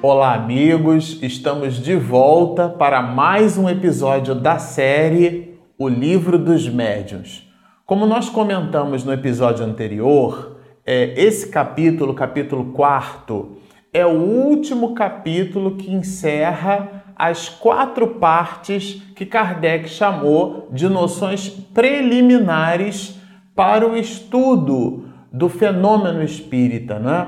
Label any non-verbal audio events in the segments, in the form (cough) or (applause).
Olá, amigos! Estamos de volta para mais um episódio da série O Livro dos Médiuns. Como nós comentamos no episódio anterior, é, esse capítulo, capítulo 4, é o último capítulo que encerra as quatro partes que Kardec chamou de noções preliminares para o estudo do fenômeno espírita, né?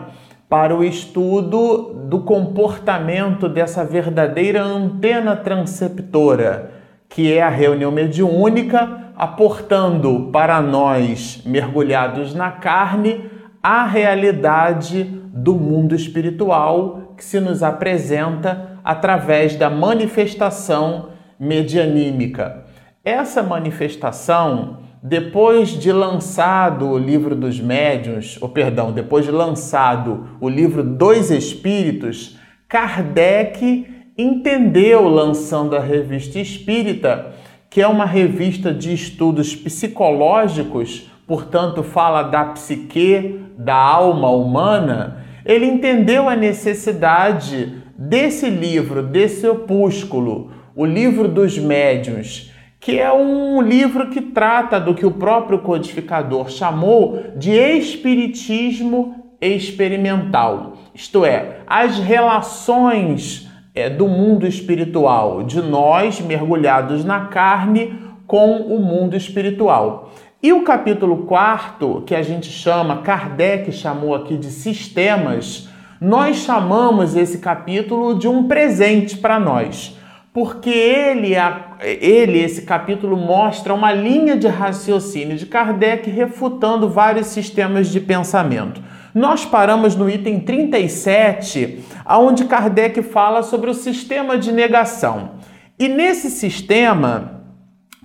Para o estudo do comportamento dessa verdadeira antena transceptora, que é a reunião mediúnica, aportando para nós, mergulhados na carne, a realidade do mundo espiritual que se nos apresenta através da manifestação medianímica. Essa manifestação depois de lançado o livro dos médiuns, ou perdão, depois de lançado o livro dos espíritos, Kardec entendeu, lançando a revista Espírita, que é uma revista de estudos psicológicos, portanto, fala da psique, da alma humana. Ele entendeu a necessidade desse livro, desse opúsculo, o livro dos médiuns que é um livro que trata do que o próprio codificador chamou de espiritismo experimental, isto é, as relações é, do mundo espiritual, de nós mergulhados na carne com o mundo espiritual. E o capítulo 4, que a gente chama, Kardec chamou aqui de sistemas, nós chamamos esse capítulo de um presente para nós porque ele, ele, esse capítulo, mostra uma linha de raciocínio de Kardec refutando vários sistemas de pensamento. Nós paramos no item 37, onde Kardec fala sobre o sistema de negação. E nesse sistema,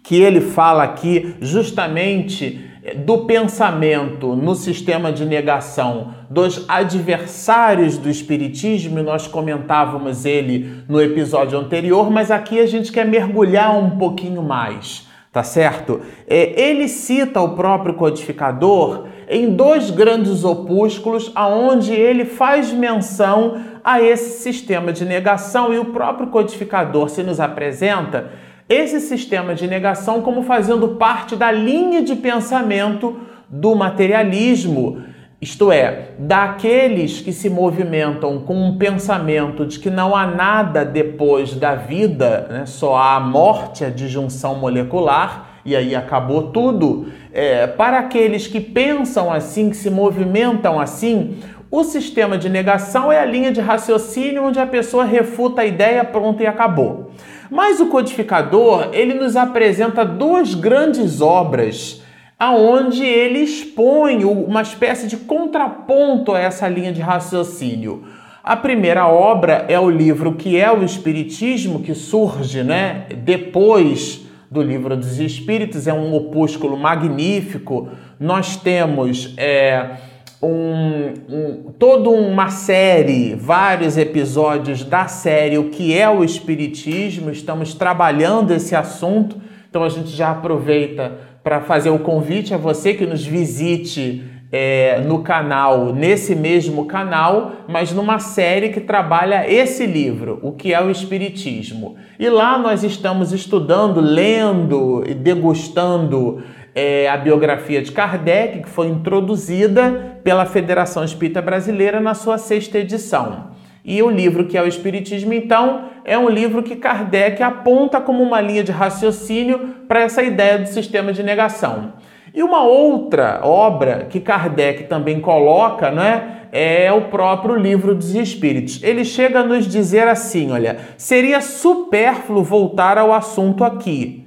que ele fala aqui justamente do pensamento no sistema de negação dos adversários do Espiritismo, nós comentávamos ele no episódio anterior, mas aqui a gente quer mergulhar um pouquinho mais, tá certo? É, ele cita o próprio codificador em dois grandes opúsculos, aonde ele faz menção a esse sistema de negação e o próprio codificador se nos apresenta esse sistema de negação como fazendo parte da linha de pensamento do materialismo, isto é, daqueles que se movimentam com um pensamento de que não há nada depois da vida, né? só há a morte, a disjunção molecular, e aí acabou tudo. É, para aqueles que pensam assim, que se movimentam assim, o sistema de negação é a linha de raciocínio onde a pessoa refuta a ideia, pronto e acabou. Mas o codificador, ele nos apresenta duas grandes obras aonde ele expõe uma espécie de contraponto a essa linha de raciocínio. A primeira obra é o livro que é o Espiritismo, que surge né, depois do Livro dos Espíritos, é um opúsculo magnífico. Nós temos é, um, um, toda uma série, vários episódios da série O que é o Espiritismo. Estamos trabalhando esse assunto, então a gente já aproveita para fazer o convite a você que nos visite é, no canal, nesse mesmo canal, mas numa série que trabalha esse livro, O que é o Espiritismo. E lá nós estamos estudando, lendo e degustando é, a biografia de Kardec, que foi introduzida pela Federação Espírita Brasileira na sua sexta edição. E o livro que é o Espiritismo, então, é um livro que Kardec aponta como uma linha de raciocínio para essa ideia do sistema de negação. E uma outra obra que Kardec também coloca, né, é o próprio livro dos Espíritos. Ele chega a nos dizer assim: olha, seria supérfluo voltar ao assunto aqui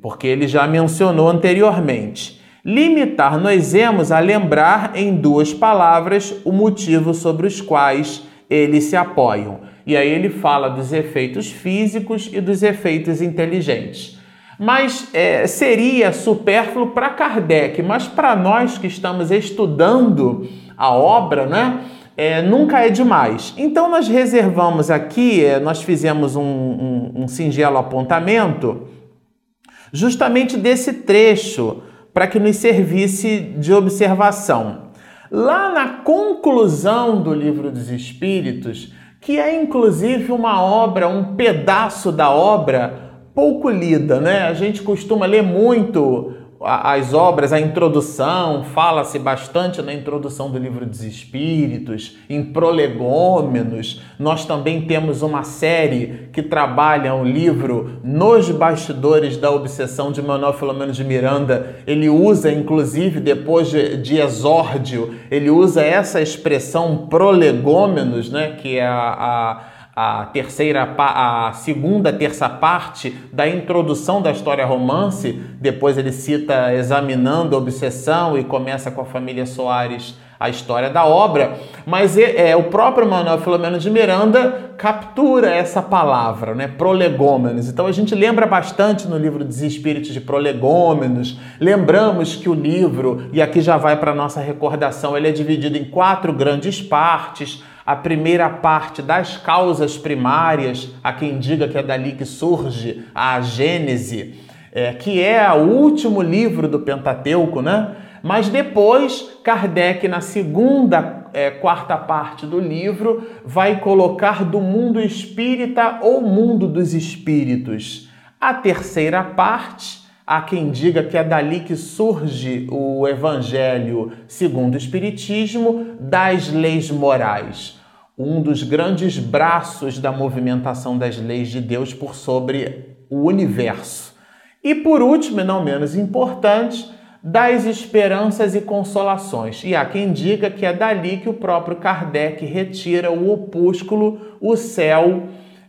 porque ele já mencionou anteriormente. Limitar-nos-emos a lembrar em duas palavras o motivo sobre os quais eles se apoiam. E aí ele fala dos efeitos físicos e dos efeitos inteligentes. Mas é, seria supérfluo para Kardec, mas para nós que estamos estudando a obra, né? É, nunca é demais. Então nós reservamos aqui, é, nós fizemos um, um, um singelo apontamento justamente desse trecho para que nos servisse de observação. Lá na conclusão do livro dos Espíritos, que é inclusive uma obra, um pedaço da obra pouco lida, né? A gente costuma ler muito as obras, a introdução, fala-se bastante na introdução do livro dos Espíritos, em prolegômenos. Nós também temos uma série que trabalha o livro Nos Bastidores da Obsessão de Manuel Filomeno de Miranda. Ele usa, inclusive, depois de, de exórdio, ele usa essa expressão prolegômenos, né, que é a, a a terceira, a segunda terça parte da introdução da história romance. Depois ele cita examinando a obsessão e começa com a família Soares a história da obra, mas é, é, o próprio Manuel Filomeno de Miranda captura essa palavra, né, prolegômenos. Então a gente lembra bastante no livro dos Espíritos de Prolegômenos, lembramos que o livro, e aqui já vai para nossa recordação, ele é dividido em quatro grandes partes a primeira parte das causas primárias, a quem diga que é dali que surge a Gênese, é, que é o último livro do Pentateuco, né? Mas depois, Kardec, na segunda é, quarta parte do livro, vai colocar do mundo espírita ou mundo dos espíritos. A terceira parte, há quem diga que é dali que surge o Evangelho segundo o Espiritismo das leis morais um dos grandes braços da movimentação das leis de Deus por sobre o universo. E por último, e não menos importante, das esperanças e consolações. E há quem diga que é dali que o próprio Kardec retira o opúsculo, o céu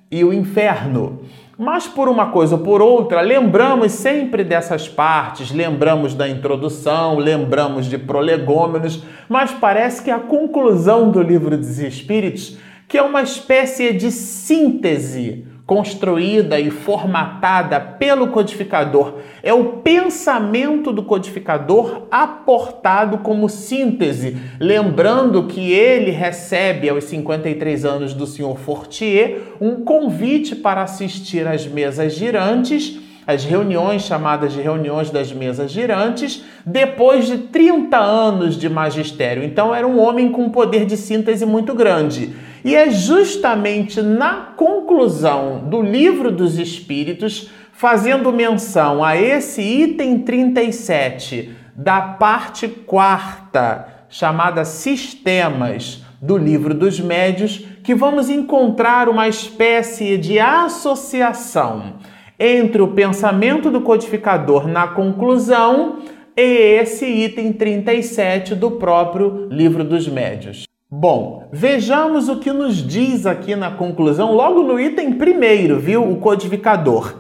e o inferno. Mas por uma coisa ou por outra, lembramos sempre dessas partes, lembramos da introdução, lembramos de prolegômenos, mas parece que a conclusão do livro dos Espíritos, que é uma espécie de síntese construída e formatada pelo codificador. É o pensamento do codificador aportado como síntese, lembrando que ele recebe aos 53 anos do senhor Fortier um convite para assistir às mesas girantes as reuniões chamadas de reuniões das mesas girantes, depois de 30 anos de magistério. Então era um homem com um poder de síntese muito grande. E é justamente na conclusão do Livro dos Espíritos, fazendo menção a esse item 37 da parte quarta, chamada Sistemas do Livro dos Médios, que vamos encontrar uma espécie de associação entre o pensamento do codificador na conclusão e esse item 37 do próprio Livro dos Médios. Bom, vejamos o que nos diz aqui na conclusão, logo no item primeiro, viu? O codificador.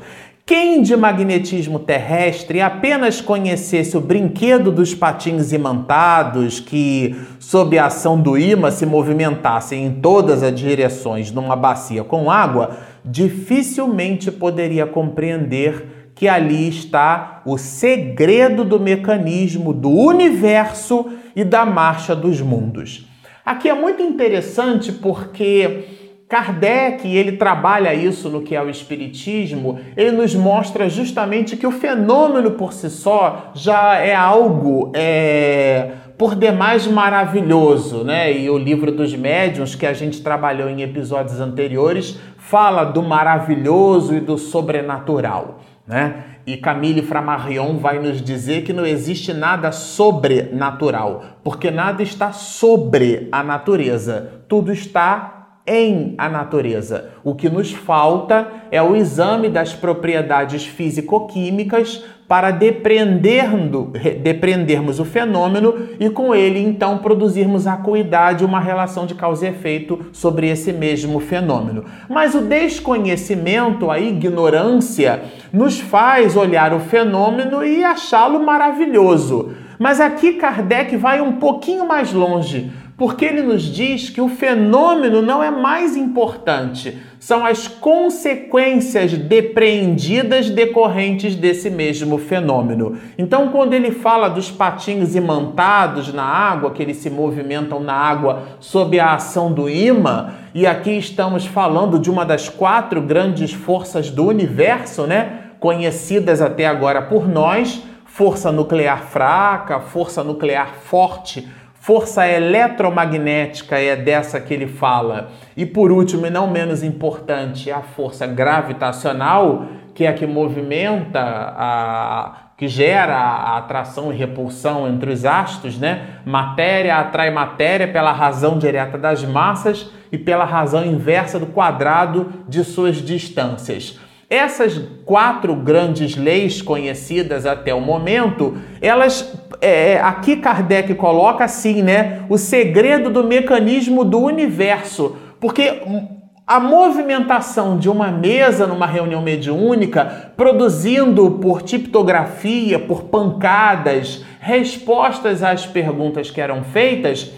Quem de magnetismo terrestre apenas conhecesse o brinquedo dos patins imantados, que, sob a ação do imã, se movimentassem em todas as direções numa bacia com água, dificilmente poderia compreender que ali está o segredo do mecanismo do universo e da marcha dos mundos. Aqui é muito interessante porque Kardec, ele trabalha isso no que é o espiritismo, ele nos mostra justamente que o fenômeno por si só já é algo é, por demais maravilhoso, né? E o livro dos médiuns que a gente trabalhou em episódios anteriores fala do maravilhoso e do sobrenatural, né? E Camille Flammarion vai nos dizer que não existe nada sobrenatural, porque nada está sobre a natureza, tudo está em a natureza. O que nos falta é o exame das propriedades físico-químicas para depreendermos o fenômeno e com ele então produzirmos acuidade, uma relação de causa e efeito sobre esse mesmo fenômeno. Mas o desconhecimento, a ignorância, nos faz olhar o fenômeno e achá-lo maravilhoso. Mas aqui Kardec vai um pouquinho mais longe porque ele nos diz que o fenômeno não é mais importante, são as consequências depreendidas decorrentes desse mesmo fenômeno. Então, quando ele fala dos patinhos imantados na água, que eles se movimentam na água sob a ação do imã, e aqui estamos falando de uma das quatro grandes forças do universo, né? Conhecidas até agora por nós: força nuclear fraca, força nuclear forte força eletromagnética é dessa que ele fala. E por último, e não menos importante, a força gravitacional, que é a que movimenta a que gera a atração e repulsão entre os astros, né? Matéria atrai matéria pela razão direta das massas e pela razão inversa do quadrado de suas distâncias. Essas quatro grandes leis conhecidas até o momento, elas é, aqui Kardec coloca assim, né? O segredo do mecanismo do universo, porque a movimentação de uma mesa numa reunião mediúnica, produzindo por tipografia, por pancadas, respostas às perguntas que eram feitas,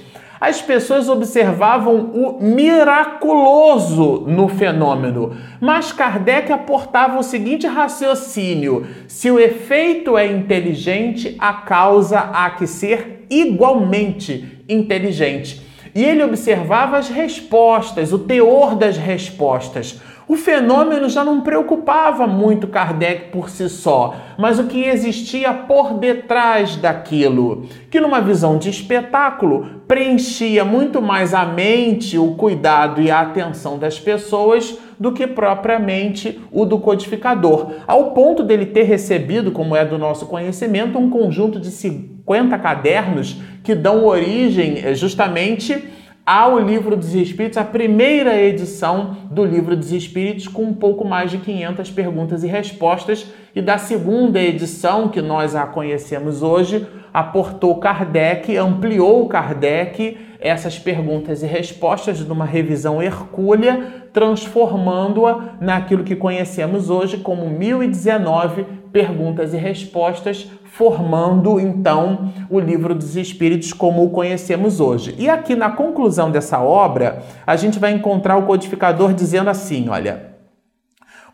as pessoas observavam o miraculoso no fenômeno. Mas Kardec aportava o seguinte raciocínio: se o efeito é inteligente, a causa há que ser igualmente inteligente e ele observava as respostas, o teor das respostas. O fenômeno já não preocupava muito Kardec por si só, mas o que existia por detrás daquilo, que numa visão de espetáculo preenchia muito mais a mente, o cuidado e a atenção das pessoas do que propriamente o do codificador, ao ponto dele ter recebido, como é do nosso conhecimento, um conjunto de 50 cadernos que dão origem eh, justamente ao Livro dos Espíritos, a primeira edição do Livro dos Espíritos, com um pouco mais de 500 perguntas e respostas, e da segunda edição, que nós a conhecemos hoje, aportou Kardec, ampliou Kardec essas perguntas e respostas numa revisão hercúlea, transformando-a naquilo que conhecemos hoje como 1019 perguntas e respostas, formando então o livro dos Espíritos como o conhecemos hoje. E aqui na conclusão dessa obra, a gente vai encontrar o codificador dizendo assim: olha.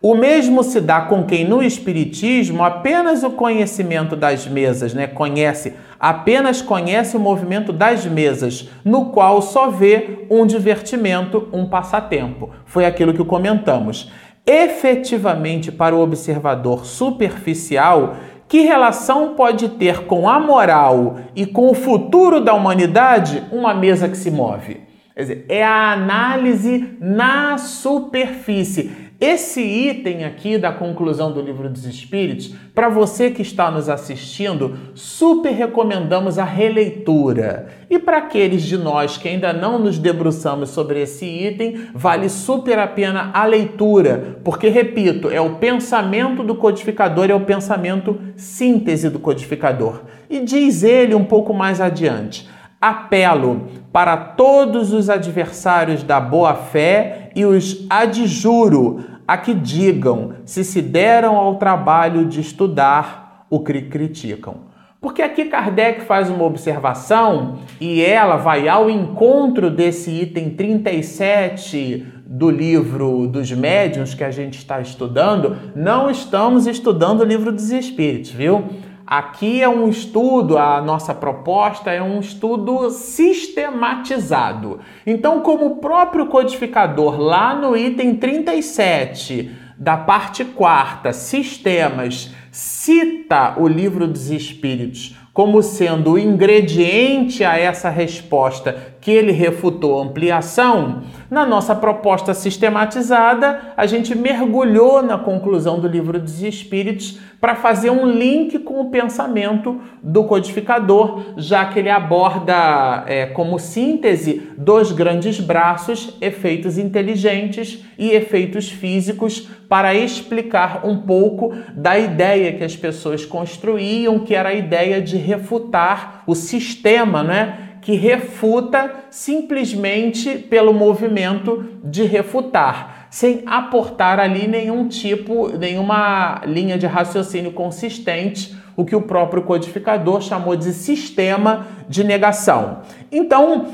O mesmo se dá com quem no Espiritismo apenas o conhecimento das mesas, né? Conhece, apenas conhece o movimento das mesas, no qual só vê um divertimento, um passatempo. Foi aquilo que comentamos efetivamente para o observador superficial, que relação pode ter com a moral e com o futuro da humanidade uma mesa que se move? Quer dizer, é a análise na superfície. Esse item aqui da conclusão do Livro dos Espíritos, para você que está nos assistindo, super recomendamos a releitura. E para aqueles de nós que ainda não nos debruçamos sobre esse item, vale super a pena a leitura, porque, repito, é o pensamento do codificador, é o pensamento síntese do codificador. E diz ele um pouco mais adiante. Apelo para todos os adversários da boa-fé e os adjuro a que digam se se deram ao trabalho de estudar o que criticam. Porque aqui Kardec faz uma observação e ela vai ao encontro desse item 37 do livro dos médiuns que a gente está estudando. Não estamos estudando o livro dos espíritos, viu? Aqui é um estudo, a nossa proposta é um estudo sistematizado. Então, como o próprio codificador, lá no item 37 da parte quarta, sistemas, cita o livro dos Espíritos como sendo o ingrediente a essa resposta que ele refutou ampliação, na nossa proposta sistematizada, a gente mergulhou na conclusão do livro dos Espíritos para fazer um link com o pensamento do codificador, já que ele aborda é, como síntese dos grandes braços efeitos inteligentes e efeitos físicos para explicar um pouco da ideia que as pessoas construíam, que era a ideia de refutar o sistema, né? Que refuta simplesmente pelo movimento de refutar, sem aportar ali nenhum tipo, nenhuma linha de raciocínio consistente, o que o próprio codificador chamou de sistema de negação. Então,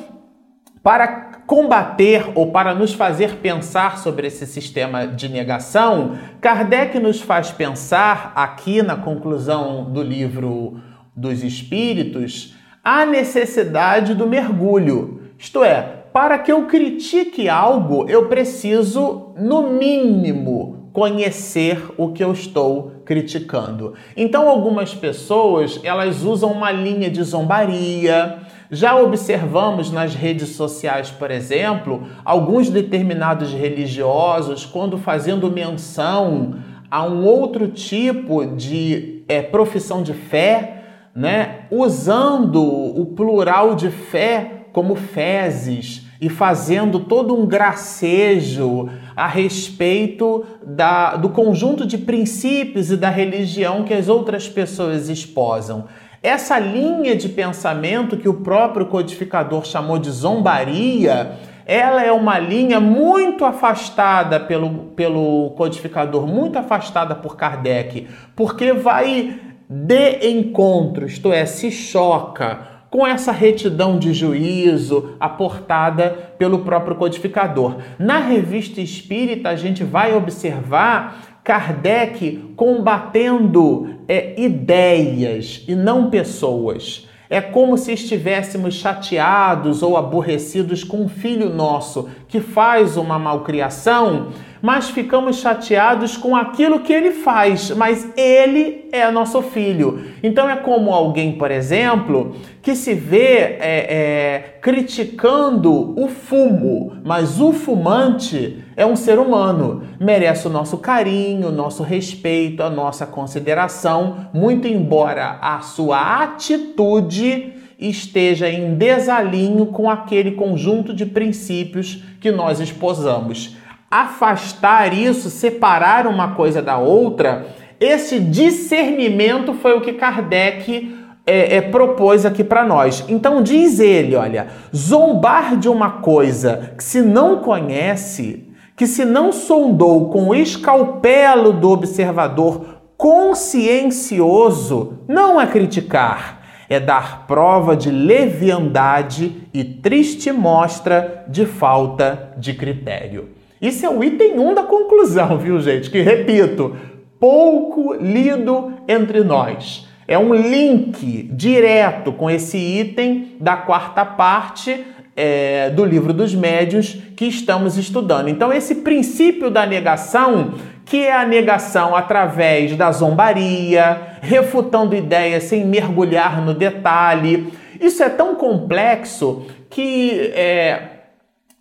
para combater ou para nos fazer pensar sobre esse sistema de negação, Kardec nos faz pensar aqui na conclusão do livro dos Espíritos a necessidade do mergulho. Isto é, para que eu critique algo, eu preciso, no mínimo, conhecer o que eu estou criticando. Então, algumas pessoas elas usam uma linha de zombaria, Já observamos nas redes sociais, por exemplo, alguns determinados religiosos, quando fazendo menção a um outro tipo de é, profissão de fé, né, usando o plural de fé como fezes e fazendo todo um gracejo a respeito da, do conjunto de princípios e da religião que as outras pessoas esposam. Essa linha de pensamento que o próprio codificador chamou de zombaria, ela é uma linha muito afastada pelo, pelo codificador, muito afastada por Kardec, porque vai de encontro, isto é, se choca com essa retidão de juízo aportada pelo próprio codificador. Na revista espírita, a gente vai observar Kardec combatendo é, ideias e não pessoas. É como se estivéssemos chateados ou aborrecidos com um filho nosso que faz uma malcriação mas ficamos chateados com aquilo que ele faz, mas ele é nosso filho. Então é como alguém, por exemplo, que se vê é, é, criticando o fumo, mas o fumante é um ser humano, merece o nosso carinho, o nosso respeito, a nossa consideração, muito embora a sua atitude esteja em desalinho com aquele conjunto de princípios que nós esposamos afastar isso, separar uma coisa da outra, esse discernimento foi o que Kardec é, é, propôs aqui para nós. Então diz ele, olha, zombar de uma coisa que se não conhece, que se não sondou com o escalpelo do observador consciencioso, não é criticar, é dar prova de leviandade e triste mostra de falta de critério. Isso é o item 1 da conclusão, viu, gente? Que repito, pouco lido entre nós. É um link direto com esse item da quarta parte é, do livro dos médios que estamos estudando. Então, esse princípio da negação, que é a negação através da zombaria, refutando ideias sem mergulhar no detalhe, isso é tão complexo que é,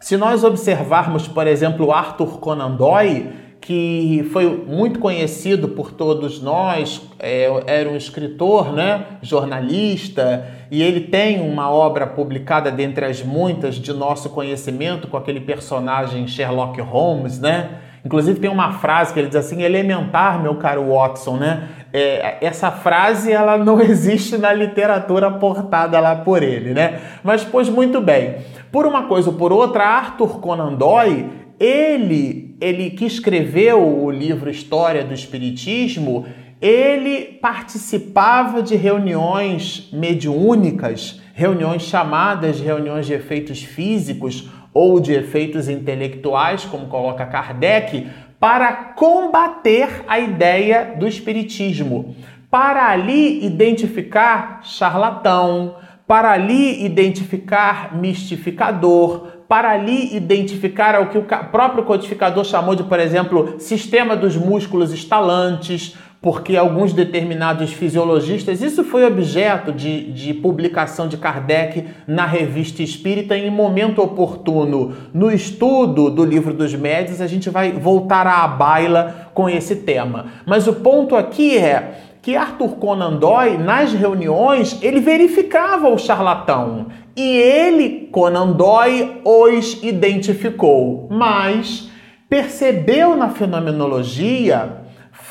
se nós observarmos, por exemplo, Arthur Conan Doyle, que foi muito conhecido por todos nós, é, era um escritor, né, jornalista, e ele tem uma obra publicada dentre as muitas de nosso conhecimento com aquele personagem Sherlock Holmes, né? Inclusive tem uma frase que ele diz assim, elementar, meu caro Watson, né? É, essa frase ela não (laughs) existe na literatura portada lá por ele, né? Mas pois muito bem. Por uma coisa ou por outra, Arthur Conan Doyle, ele, ele que escreveu o livro História do Espiritismo, ele participava de reuniões mediúnicas, reuniões chamadas de reuniões de efeitos físicos ou de efeitos intelectuais, como coloca Kardec, para combater a ideia do espiritismo, para ali identificar charlatão, para ali identificar mistificador, para ali identificar o que o próprio codificador chamou de, por exemplo, sistema dos músculos estalantes, porque alguns determinados fisiologistas, isso foi objeto de, de publicação de Kardec na revista Espírita em momento oportuno. No estudo do livro dos médios, a gente vai voltar à baila com esse tema. Mas o ponto aqui é que Arthur Conan Doyle, nas reuniões, ele verificava o charlatão e ele, Conan Doyle, os identificou, mas percebeu na fenomenologia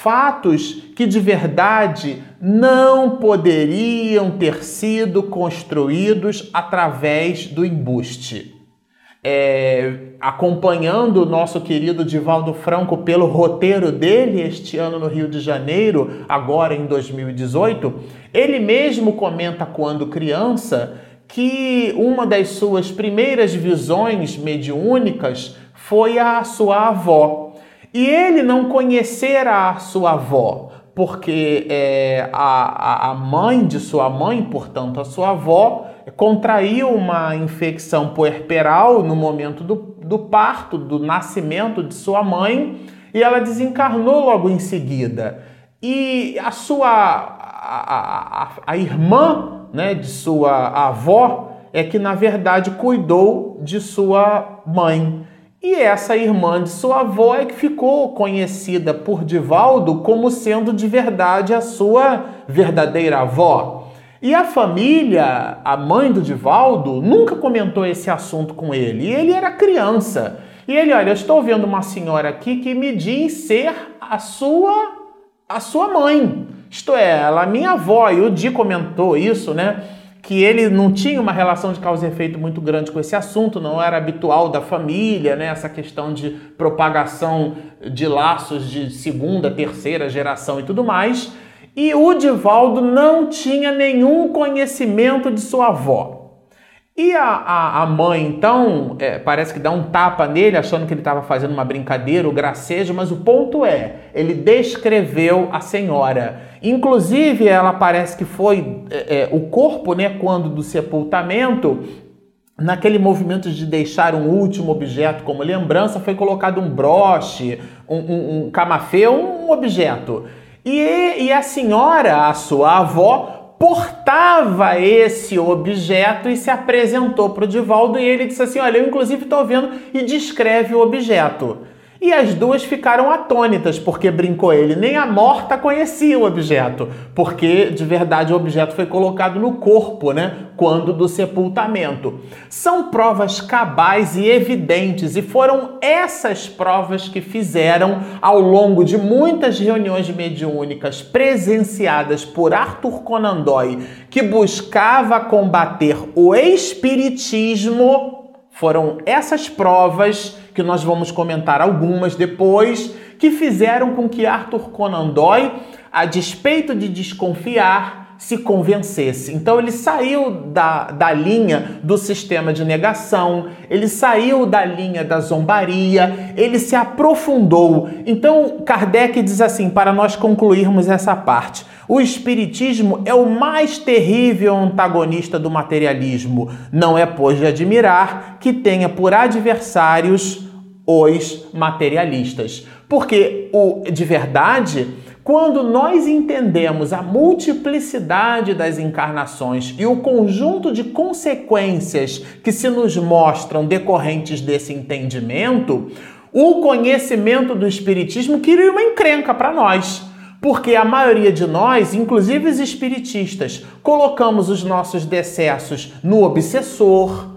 fatos que de verdade não poderiam ter sido construídos através do embuste é, acompanhando o nosso querido Divaldo Franco pelo roteiro dele este ano no Rio de Janeiro, agora em 2018, ele mesmo comenta quando criança que uma das suas primeiras visões mediúnicas foi a sua avó. E ele não conhecera a sua avó, porque é, a, a mãe de sua mãe, portanto a sua avó, contraiu uma infecção puerperal no momento do, do parto, do nascimento de sua mãe, e ela desencarnou logo em seguida. E a sua a, a, a irmã né, de sua avó, é que na verdade cuidou de sua mãe. E essa irmã de sua avó é que ficou conhecida por Divaldo como sendo de verdade a sua verdadeira avó. E a família, a mãe do Divaldo, nunca comentou esse assunto com ele. Ele era criança. E ele, olha, eu estou vendo uma senhora aqui que me diz ser a sua a sua mãe. Isto é, ela, minha avó. E o Di comentou isso, né? Que ele não tinha uma relação de causa e efeito muito grande com esse assunto, não era habitual da família, né? essa questão de propagação de laços de segunda, terceira geração e tudo mais. E o Divaldo não tinha nenhum conhecimento de sua avó. E a, a, a mãe, então, é, parece que dá um tapa nele, achando que ele estava fazendo uma brincadeira, o gracejo, mas o ponto é, ele descreveu a senhora. Inclusive, ela parece que foi é, é, o corpo, né, quando do sepultamento, naquele movimento de deixar um último objeto como lembrança, foi colocado um broche, um, um, um camafeu, um objeto. E, e a senhora, a sua avó, portava esse objeto e se apresentou para o Divaldo e ele disse assim: Olha, eu inclusive estou vendo e descreve o objeto. E as duas ficaram atônitas, porque brincou ele, nem a morta conhecia o objeto, porque de verdade o objeto foi colocado no corpo, né? Quando do sepultamento. São provas cabais e evidentes, e foram essas provas que fizeram, ao longo de muitas reuniões mediúnicas presenciadas por Arthur Conan Doyle, que buscava combater o espiritismo foram essas provas, que nós vamos comentar algumas depois, que fizeram com que Arthur Conan Doyle, a despeito de desconfiar, se convencesse. Então ele saiu da, da linha do sistema de negação, ele saiu da linha da zombaria, ele se aprofundou. Então Kardec diz assim, para nós concluirmos essa parte: o Espiritismo é o mais terrível antagonista do materialismo. Não é, pois, de admirar que tenha por adversários os materialistas. Porque o de verdade quando nós entendemos a multiplicidade das encarnações e o conjunto de consequências que se nos mostram decorrentes desse entendimento, o conhecimento do Espiritismo cria uma encrenca para nós. Porque a maioria de nós, inclusive os espiritistas, colocamos os nossos decessos no obsessor,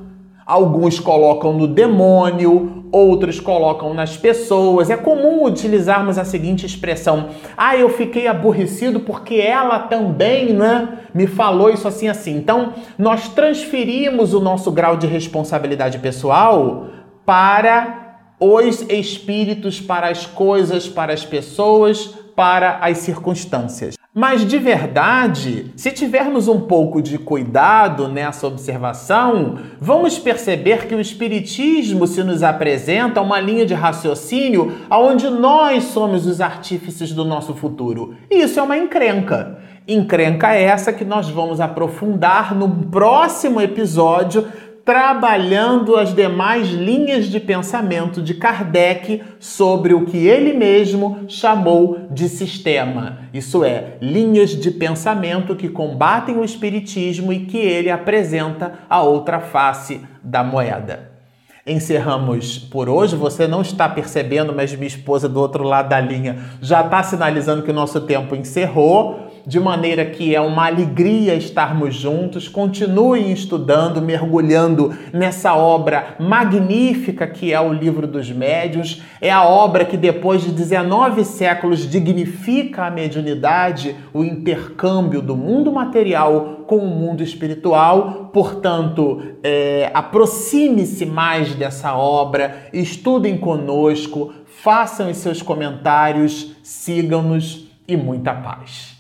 alguns colocam no demônio, outros colocam nas pessoas. É comum utilizarmos a seguinte expressão: "Ah, eu fiquei aborrecido porque ela também, né, me falou isso assim assim". Então, nós transferimos o nosso grau de responsabilidade pessoal para os espíritos, para as coisas, para as pessoas, para as circunstâncias. Mas de verdade, se tivermos um pouco de cuidado nessa observação, vamos perceber que o Espiritismo se nos apresenta uma linha de raciocínio onde nós somos os artífices do nosso futuro. E isso é uma encrenca. Encrenca essa que nós vamos aprofundar no próximo episódio trabalhando as demais linhas de pensamento de Kardec sobre o que ele mesmo chamou de sistema. Isso é, linhas de pensamento que combatem o espiritismo e que ele apresenta a outra face da moeda. Encerramos por hoje. Você não está percebendo, mas minha esposa do outro lado da linha já está sinalizando que o nosso tempo encerrou de maneira que é uma alegria estarmos juntos. Continuem estudando, mergulhando nessa obra magnífica que é o Livro dos Médiuns. É a obra que, depois de 19 séculos, dignifica a mediunidade, o intercâmbio do mundo material com o mundo espiritual. Portanto, é, aproxime-se mais dessa obra, estudem conosco, façam os seus comentários, sigam-nos e muita paz.